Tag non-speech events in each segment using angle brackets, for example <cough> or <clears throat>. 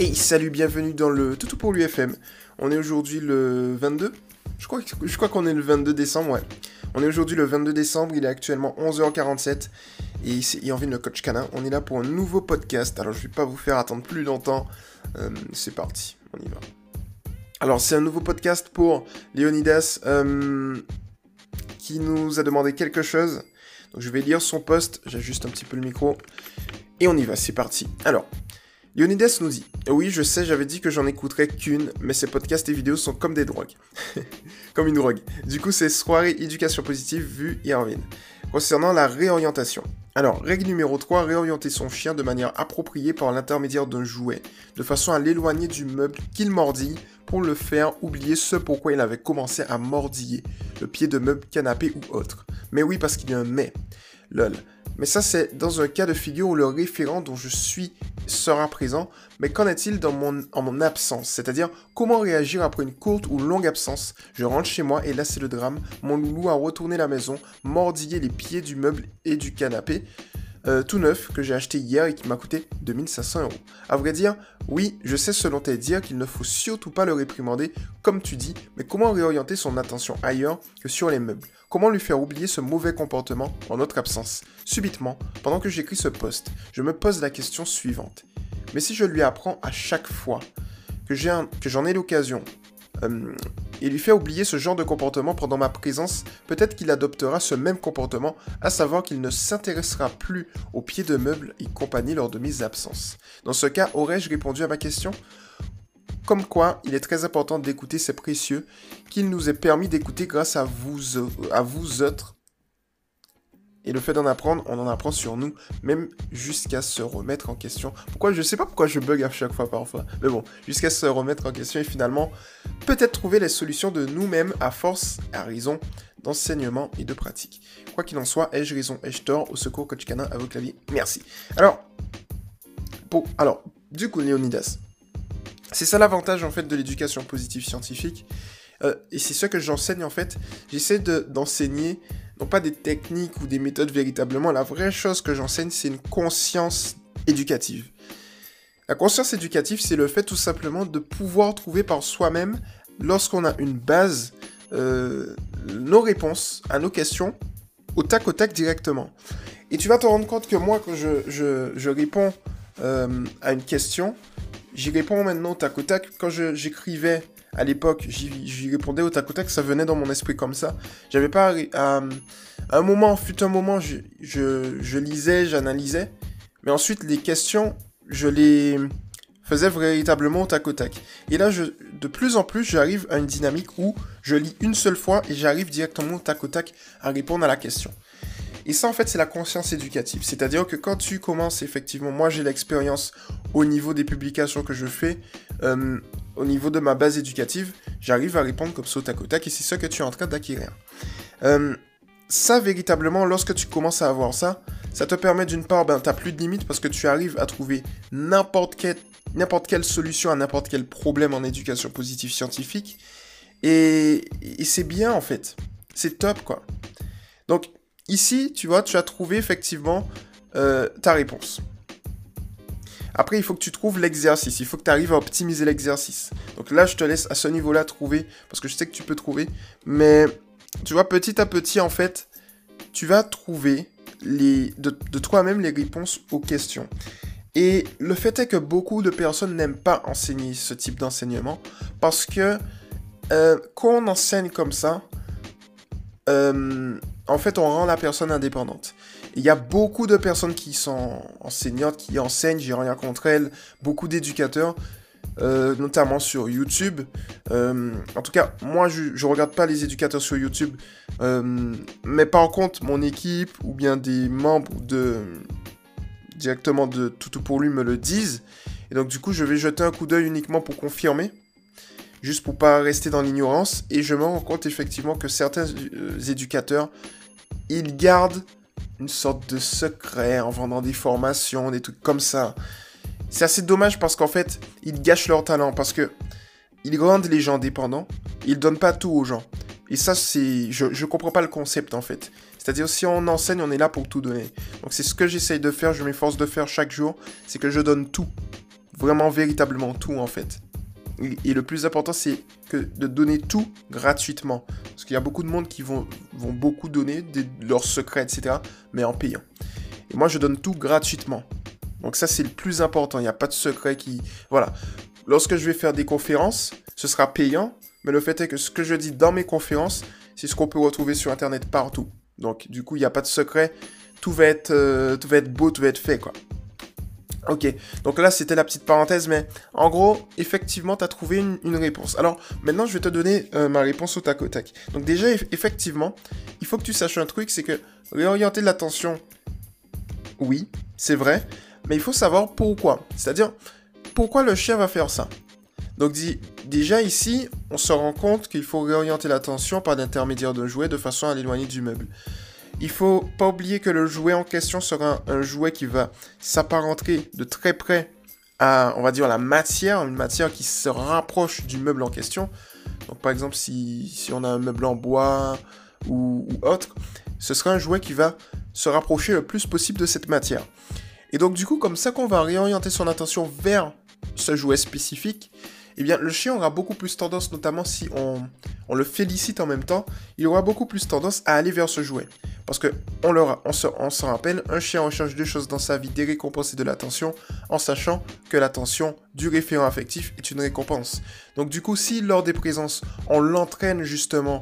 Hey, salut, bienvenue dans le Toutou pour l'UFM. On est aujourd'hui le 22 Je crois, qu'on est le 22 décembre, ouais. On est aujourd'hui le 22 décembre, il est actuellement 11h47 et il y le coach canin. On est là pour un nouveau podcast. Alors je vais pas vous faire attendre plus longtemps. Euh, c'est parti, on y va. Alors c'est un nouveau podcast pour Léonidas euh, qui nous a demandé quelque chose. Donc je vais lire son post, j'ajuste un petit peu le micro. Et on y va, c'est parti. Alors, Leonidas nous dit Oui, je sais, j'avais dit que j'en écouterais qu'une, mais ces podcasts et vidéos sont comme des drogues. <laughs> comme une drogue. Du coup, c'est soirée éducation positive vu Irvine. Concernant la réorientation. Alors, règle numéro 3, réorienter son chien de manière appropriée par l'intermédiaire d'un jouet, de façon à l'éloigner du meuble qu'il mordille pour le faire oublier ce pourquoi il avait commencé à mordiller, le pied de meuble, canapé ou autre. Mais oui, parce qu'il y a un mais. Lol. Mais ça, c'est dans un cas de figure où le référent dont je suis sera présent. Mais qu'en est-il dans mon, en mon absence? C'est-à-dire, comment réagir après une courte ou longue absence? Je rentre chez moi et là, c'est le drame. Mon loulou a retourné la maison, mordillé les pieds du meuble et du canapé. Euh, tout neuf que j'ai acheté hier et qui m'a coûté 2500 euros. À vrai dire, oui, je sais selon tes dires qu'il ne faut surtout pas le réprimander, comme tu dis, mais comment réorienter son attention ailleurs que sur les meubles? Comment lui faire oublier ce mauvais comportement en notre absence? Subitement, pendant que j'écris ce post, je me pose la question suivante. Mais si je lui apprends à chaque fois que j'en ai l'occasion euh, et lui fait oublier ce genre de comportement pendant ma présence, peut-être qu'il adoptera ce même comportement, à savoir qu'il ne s'intéressera plus aux pieds de meubles et compagnie lors de mes absences. Dans ce cas, aurais-je répondu à ma question? Comme quoi, il est très important d'écouter ces précieux qu'il nous est permis d'écouter grâce à vous, à vous autres et le fait d'en apprendre, on en apprend sur nous, même jusqu'à se remettre en question. Pourquoi Je sais pas pourquoi je bug à chaque fois parfois. Mais bon, jusqu'à se remettre en question et finalement, peut-être trouver les solutions de nous-mêmes à force, à raison d'enseignement et de pratique. Quoi qu'il en soit, ai-je raison, ai-je tort? Au secours, coach canin, à vos claviers. Merci. Alors, pour, alors, du coup, Léonidas, c'est ça l'avantage en fait de l'éducation positive scientifique. Euh, et c'est ce que j'enseigne en fait. J'essaie d'enseigner non pas des techniques ou des méthodes véritablement. La vraie chose que j'enseigne, c'est une conscience éducative. La conscience éducative, c'est le fait tout simplement de pouvoir trouver par soi-même, lorsqu'on a une base, euh, nos réponses à nos questions au tac au tac directement. Et tu vas te rendre compte que moi, quand je, réponds euh, à une question, j'y réponds maintenant au tac au tac. Quand j'écrivais à l'époque, j'y répondais au tac au tac, ça venait dans mon esprit comme ça. J'avais pas. À, un moment, fut un moment, je, lisais, j'analysais, mais ensuite les questions, je les faisais véritablement au tac au tac. Et là, de plus en plus, j'arrive à une dynamique où je lis une seule fois et j'arrive directement au tac au tac à répondre à la question. Et ça, en fait, c'est la conscience éducative. C'est-à-dire que quand tu commences, effectivement, moi j'ai l'expérience au niveau des publications que je fais, euh, au niveau de ma base éducative, j'arrive à répondre comme ça au et c'est ça que tu es en train d'acquérir. Euh, ça, véritablement, lorsque tu commences à avoir ça, ça te permet d'une part, ben, tu n'as plus de limites parce que tu arrives à trouver n'importe quelle, solution à n'importe quel problème en éducation positive scientifique. Et, et c'est bien, en fait. C'est top, quoi. Donc, Ici, tu vois, tu as trouvé effectivement euh, ta réponse. Après, il faut que tu trouves l'exercice. Il faut que tu arrives à optimiser l'exercice. Donc là, je te laisse à ce niveau-là trouver, parce que je sais que tu peux trouver. Mais tu vois, petit à petit, en fait, tu vas trouver de, toi-même les réponses aux questions. Et le fait est que beaucoup de personnes n'aiment pas enseigner ce type d'enseignement, parce que euh, quand on enseigne comme ça, euh, en fait, on rend la personne indépendante. Il y a beaucoup de personnes qui sont enseignantes, qui enseignent, j'ai rien contre elles, beaucoup d'éducateurs, euh, notamment sur YouTube. Euh, en tout cas, moi, je ne regarde pas les éducateurs sur YouTube, mais par contre, mon équipe ou bien des membres de directement de Toutou pour lui me le disent. Et donc, du coup, je vais jeter un coup d'œil uniquement pour confirmer juste pour pas rester dans l'ignorance. Et je me rends compte effectivement que certains euh, éducateurs, ils gardent une sorte de secret en vendant des formations, des trucs comme ça. C'est assez dommage parce qu'en fait, ils gâchent leur talent parce que ils rendent les gens dépendants, ils donnent pas tout aux gens. Et ça, c'est, je, je comprends pas le concept en fait. C'est-à-dire si on enseigne, on est là pour tout donner. Donc c'est ce que j'essaye de faire, je m'efforce de faire chaque jour, c'est que je donne tout vraiment véritablement tout en fait. Et, le plus important, c'est que de donner tout gratuitement. Parce qu'il y a beaucoup de monde qui vont, vont beaucoup donner leurs secrets, etc. Mais en payant. Et moi, je donne tout gratuitement. Donc ça, c'est le plus important. Il n'y a pas de secret qui... Voilà. Lorsque je vais faire des conférences, ce sera payant. Mais le fait est que ce que je dis dans mes conférences, c'est ce qu'on peut retrouver sur Internet partout. Donc, du coup, il n'y a pas de secret. Tout va être, euh, tout va être beau, tout va être fait, quoi. Ok, donc là c'était la petite parenthèse, mais en gros, effectivement, tu as trouvé une, réponse. Alors maintenant, je vais te donner euh, ma réponse au tac au tac. Donc déjà, effectivement, il faut que tu saches un truc, c'est que réorienter l'attention, oui, c'est vrai, mais il faut savoir pourquoi. C'est-à-dire, pourquoi le chien va faire ça? Donc déjà ici, on se rend compte qu'il faut réorienter l'attention par l'intermédiaire d'un jouet de façon à l'éloigner du meuble. Il faut pas oublier que le jouet en question sera un, jouet qui va s'apparenter de très près à, on va dire, la matière, une matière qui se rapproche du meuble en question. Donc par exemple, si, on a un meuble en bois ou, ou autre, ce sera un jouet qui va se rapprocher le plus possible de cette matière. Et donc du coup, comme ça qu'on va réorienter son attention vers ce jouet spécifique, eh bien, le chien aura beaucoup plus tendance, notamment si on, le félicite en même temps, il aura beaucoup plus tendance à aller vers ce jouet. Parce que, on, on, se, on se rappelle, un chien recherche deux choses dans sa vie, des récompenses et de l'attention, en sachant que l'attention du référent affectif est une récompense. Donc du coup, si lors des présences, on l'entraîne justement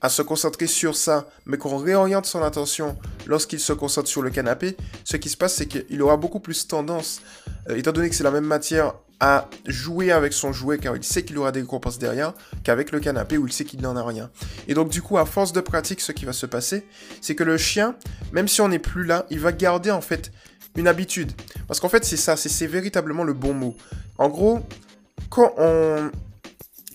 à se concentrer sur ça, mais qu'on réoriente son attention lorsqu'il se concentre sur le canapé, ce qui se passe, c'est qu'il aura beaucoup plus tendance, euh, étant donné que c'est la même matière, à jouer avec son jouet car il sait qu'il aura des récompenses derrière qu'avec le canapé où il sait qu'il n'en a rien. Et donc du coup, à force de pratique, ce qui va se passer, c'est que le chien, même si on n'est plus là, il va garder en fait une habitude. Parce qu'en fait, c'est ça, c'est véritablement le bon mot. En gros, quand on,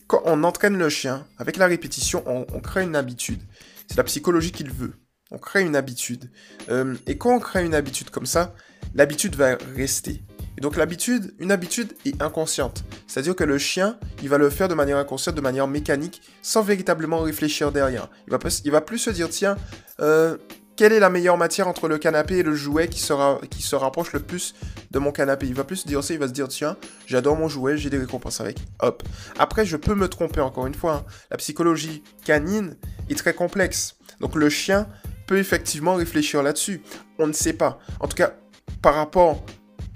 quand on entraîne le chien, avec la répétition, on, crée une habitude. C'est la psychologie qu'il veut. On crée une habitude. Euh, et quand on crée une habitude comme ça, l'habitude va rester. Et donc l'habitude, une habitude est inconsciente. C'est-à-dire que le chien, il va le faire de manière inconsciente, de manière mécanique, sans véritablement réfléchir derrière. Il va, il va plus se dire, tiens, euh, quelle est la meilleure matière entre le canapé et le jouet qui, se rapproche le plus de mon canapé? Il va plus se dire ça, il va se dire, tiens, j'adore mon jouet, j'ai des récompenses avec. Hop. Après, je peux me tromper encore une fois. Hein. La psychologie canine est très complexe. Donc le chien peut effectivement réfléchir là-dessus. On ne sait pas. En tout cas, par rapport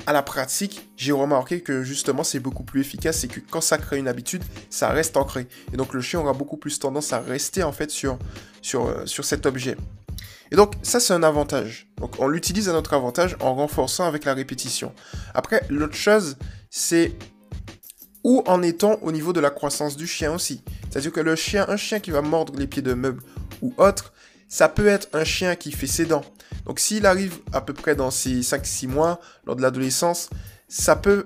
à la pratique, j'ai remarqué que justement c'est beaucoup plus efficace et que quand ça crée une habitude, ça reste ancré. Et donc le chien aura beaucoup plus tendance à rester en fait sur, euh, sur cet objet. Et donc ça c'est un avantage. Donc on l'utilise à notre avantage en renforçant avec la répétition. Après l'autre chose c'est où en est-on au niveau de la croissance du chien aussi? C'est-à-dire que le chien, un chien qui va mordre les pieds de meubles ou autre, ça peut être un chien qui fait ses dents. Donc s'il arrive à peu près dans ces 5-6 mois, lors de l'adolescence, ça peut...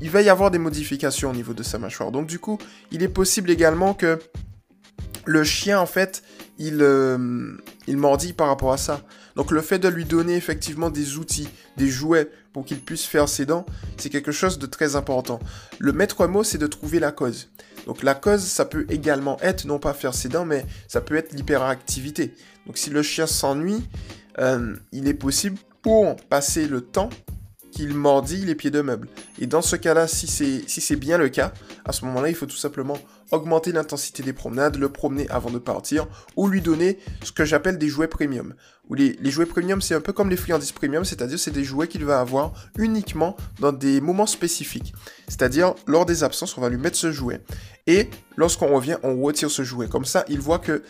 Il, va y avoir des modifications au niveau de sa mâchoire. Donc du coup, il est possible également que le chien, en fait, il, euh, il mordit par rapport à ça. Donc le fait de lui donner effectivement des outils, des jouets pour qu'il puisse faire ses dents, c'est quelque chose de très important. Le maître mot, c'est de trouver la cause. Donc la cause, ça peut également être, non pas faire ses dents, mais ça peut être l'hyperactivité. Donc si le chien s'ennuie, euh, il est possible pour passer le temps qu'il mordit les pieds de meuble. Et dans ce cas-là, si c'est bien le cas, à ce moment-là, il faut tout simplement augmenter l'intensité des promenades, le promener avant de partir, ou lui donner ce que j'appelle des jouets premium. Les jouets premium, c'est un peu comme les friandises premium, c'est-à-dire c'est des jouets qu'il va avoir uniquement dans des moments spécifiques. C'est-à-dire, lors des absences, on va lui mettre ce jouet. Et lorsqu'on revient, on retire ce jouet. Comme ça, il voit que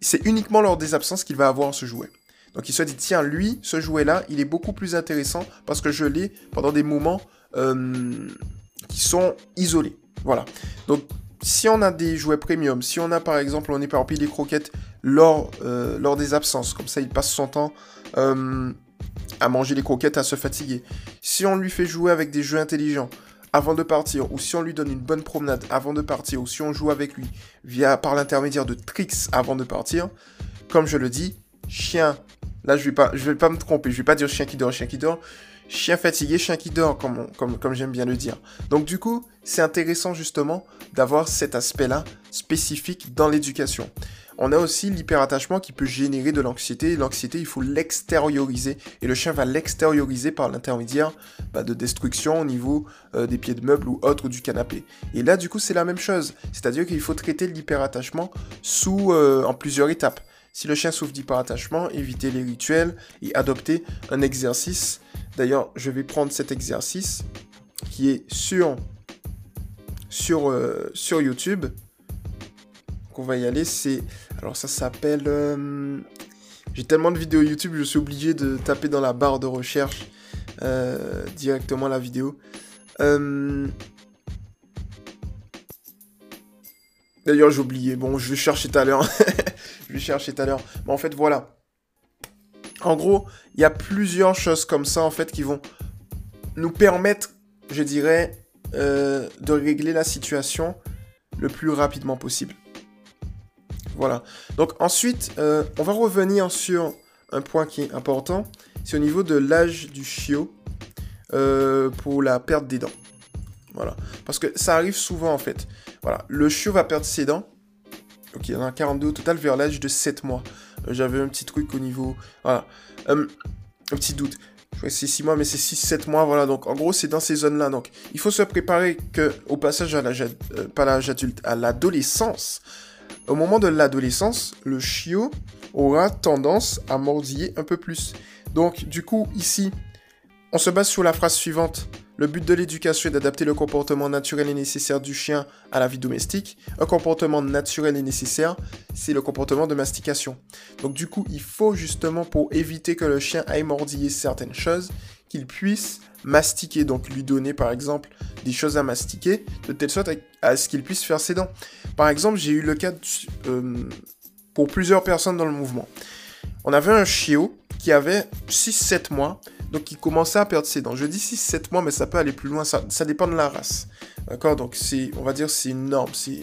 c'est uniquement lors des absences qu'il va avoir ce jouet. Donc il se dit, tiens, lui, ce jouet-là, il est beaucoup plus intéressant parce que je l'ai pendant des moments euh, qui sont isolés. Voilà. Donc si on a des jouets premium, si on a par exemple, on éparpille des croquettes lors, euh, lors des absences, comme ça il passe son temps euh, à manger les croquettes, à se fatiguer. Si on lui fait jouer avec des jeux intelligents avant de partir, ou si on lui donne une bonne promenade avant de partir, ou si on joue avec lui via par l'intermédiaire de tricks avant de partir, comme je le dis, chien. Là, je vais pas, je vais pas me tromper. Je vais pas dire chien qui dort, chien qui dort. Chien fatigué, chien qui dort, comme, comme, comme j'aime bien le dire. Donc du coup, c'est intéressant justement d'avoir cet aspect-là spécifique dans l'éducation. On a aussi l'hyperattachement qui peut générer de l'anxiété. L'anxiété, il faut l'extérioriser. Et le chien va l'extérioriser par l'intermédiaire bah, de destruction au niveau euh, des pieds de meubles ou autres du canapé. Et là, du coup, c'est la même chose. C'est-à-dire qu'il faut traiter l'hyperattachement sous, euh, en plusieurs étapes. Si le chien souffre d'hyperattachement, éviter les rituels et adopter un exercice. D'ailleurs, je vais prendre cet exercice qui est sur, sur, euh, sur YouTube. Qu'on va y aller, c'est... Alors ça s'appelle... Euh, j'ai tellement de vidéos YouTube, je suis obligé de taper dans la barre de recherche euh, directement la vidéo. D'ailleurs, j'ai oublié. Bon, je vais chercher tout à l'heure. <laughs> je vais chercher tout à l'heure. Mais en fait, voilà. En gros, il y a plusieurs choses comme ça, en fait, qui vont nous permettre, je dirais, euh, de régler la situation le plus rapidement possible. Voilà. Donc ensuite, euh, on va revenir sur un point qui est important. C'est au niveau de l'âge du chiot euh, pour la perte des dents. Voilà. Parce que ça arrive souvent en fait. Voilà. Le chiot va perdre ses dents. Ok, il y en a 42 au total vers l'âge de 7 mois. Euh, j'avais un petit truc au niveau. Voilà. Un petit doute. Je crois que c'est 6 mois, mais c'est 6-7 mois. Voilà. Donc en gros, c'est dans ces zones-là. Donc il faut se préparer que au passage à l'âge, pas l'âge adulte, à l'adolescence. Au moment de l'adolescence, le chiot aura tendance à mordiller un peu plus. Donc du coup, ici, on se base sur la phrase suivante. Le but de l'éducation est d'adapter le comportement naturel et nécessaire du chien à la vie domestique. Un comportement naturel et nécessaire, c'est le comportement de mastication. Donc du coup, il faut justement pour éviter que le chien aille mordiller certaines choses, qu'il puisse mastiquer, donc lui donner par exemple des choses à mastiquer, de telle sorte à, ce qu'il puisse faire ses dents. Par exemple, j'ai eu le cas euh, pour plusieurs personnes dans le mouvement. On avait un chiot qui avait 6-7 mois, donc il commençait à perdre ses dents. Je dis 6-7 mois, mais ça peut aller plus loin, ça, dépend de la race. D'accord? Donc c'est, on va dire, c'est une norme, c'est,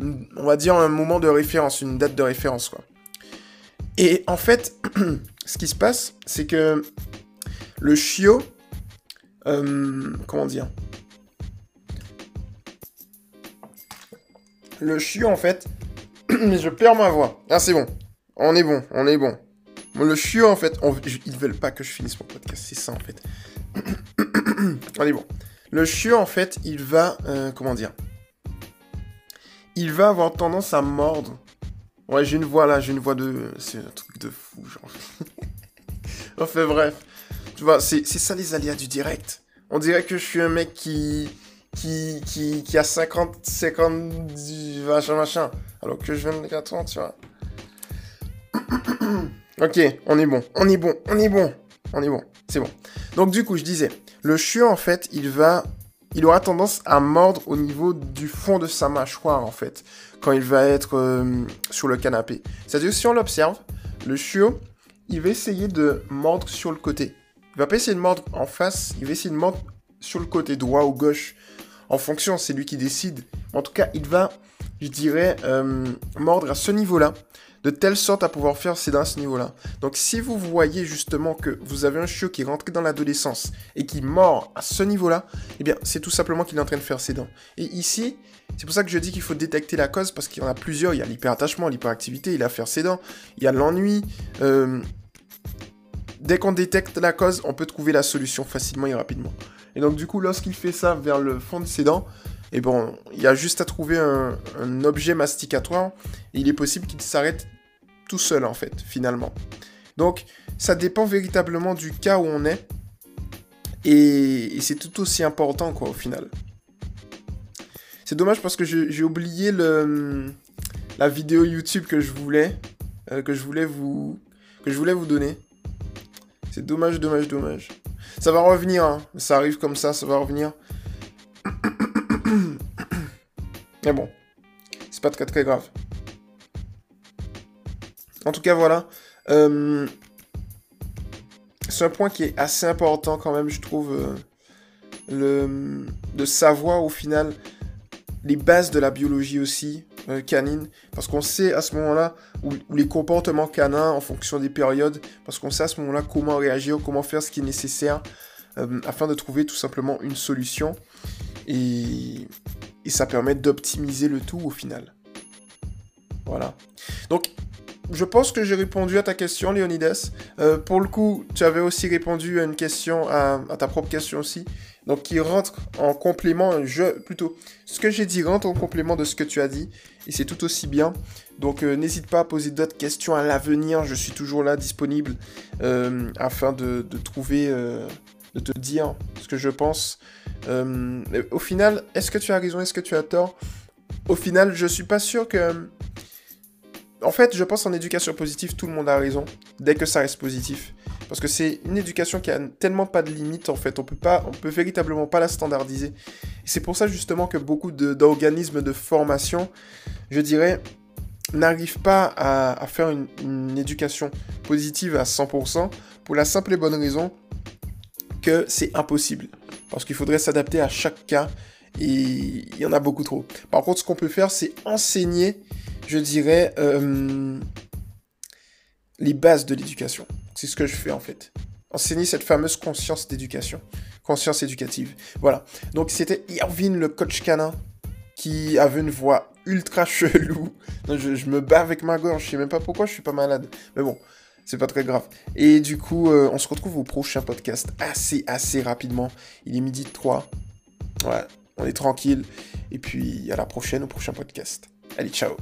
on va dire un moment de référence, une date de référence, quoi. Et en fait, <clears throat> ce qui se passe, c'est que le chiot, euh, comment dire? Le chiot, en fait, <clears throat> mais je perds ma voix. Ah, c'est bon. On est bon, on est bon. Le chiot, en fait, on, ils veulent pas que je finisse mon podcast, c'est ça, en fait. <clears throat> on est bon. Le chiot, en fait, il va, euh, comment dire? Il va avoir tendance à mordre. Ouais, j'ai une voix là, j'ai une voix de... C'est un truc de fou, genre. <laughs> enfin, bref. Tu vois, c'est ça les aléas du direct. On dirait que je suis un mec qui... Qui, qui, qui a 50, 50, machin, machin. Alors que je viens de 4 ans, tu vois. <coughs> ok, on est bon, on est bon, on est bon, on est bon, c'est bon. Donc du coup, je disais, le chiot en fait, il va, il aura tendance à mordre au niveau du fond de sa mâchoire en fait, quand il va être euh, sur le canapé. C'est-à-dire si on l'observe, le chiot, il va essayer de mordre sur le côté. Il va pas essayer de mordre en face, il va essayer de mordre sur le côté droit ou gauche. En fonction, c'est lui qui décide. En tout cas, il va, je dirais, euh, mordre à ce niveau-là de telle sorte à pouvoir faire ses dents à ce niveau-là. Donc si vous voyez justement que vous avez un chiot qui est rentré dans l'adolescence et qui mord à ce niveau-là, eh bien c'est tout simplement qu'il est en train de faire ses dents. Et ici, c'est pour ça que je dis qu'il faut détecter la cause parce qu'il y en a plusieurs. Il y a l'hyperattachement, l'hyperactivité, il a faire ses dents, il y a l'ennui. Euh, dès qu'on détecte la cause, on peut trouver la solution facilement et rapidement. Et donc du coup, lorsqu'il fait ça vers le fond de ses dents, et bon, il y a juste à trouver un, objet masticatoire. Et il est possible qu'il s'arrête tout seul, en fait, finalement. Donc, ça dépend véritablement du cas où on est. Et, c'est tout aussi important, quoi, au final. C'est dommage parce que j'ai oublié la vidéo YouTube que je voulais, euh, vous donner. C'est dommage, dommage, dommage. Ça va revenir, hein. ça arrive comme ça, ça va revenir. <coughs> Mais bon, c'est pas très très grave. En tout cas, voilà. Euh, c'est un point qui est assez important quand même, je trouve, euh, de savoir au final les bases de la biologie aussi euh, canine, parce qu'on sait à ce moment-là où, les comportements canins en fonction des périodes, parce qu'on sait à ce moment-là comment réagir, comment faire ce qui est nécessaire, afin de trouver tout simplement une solution. Et ça permet d'optimiser le tout au final. Voilà. Donc, je pense que j'ai répondu à ta question, Léonidas. Euh, pour le coup, tu avais aussi répondu à une question, à, ta propre question aussi. Donc, qui rentre en complément, je, plutôt, ce que j'ai dit rentre en complément de ce que tu as dit. Et c'est tout aussi bien. Donc, euh, n'hésite pas à poser d'autres questions à l'avenir. Je suis toujours là, disponible, euh, afin de, de trouver, de te dire ce que je pense. au final, est-ce que tu as raison, est-ce que tu as tort? Au final, je suis pas sûr que en fait, je pense en éducation positive, tout le monde a raison, dès que ça reste positif. Parce que c'est une éducation qui a tellement pas de limites, en fait. On peut pas, on peut véritablement pas la standardiser. c'est pour ça, justement, que beaucoup d'organismes de, formation, je dirais, n'arrivent pas à, faire une, une, éducation positive à 100%, pour la simple et bonne raison que c'est impossible. Parce qu'il faudrait s'adapter à chaque cas, et il y en a beaucoup trop. Par contre, ce qu'on peut faire, c'est enseigner je dirais, euh, les bases de l'éducation. C'est ce que je fais en fait. Enseigner cette fameuse conscience d'éducation, conscience éducative. Voilà. Donc c'était Irvin, le coach canin, qui avait une voix ultra <laughs> chelou. je, me bats avec ma gorge, je sais même pas pourquoi je suis pas malade. Mais bon, c'est pas très grave. Et du coup, euh, on se retrouve au prochain podcast assez, assez rapidement. Il est midi 3. Ouais, on est tranquille. Et puis à la prochaine, au prochain podcast. Allez, ciao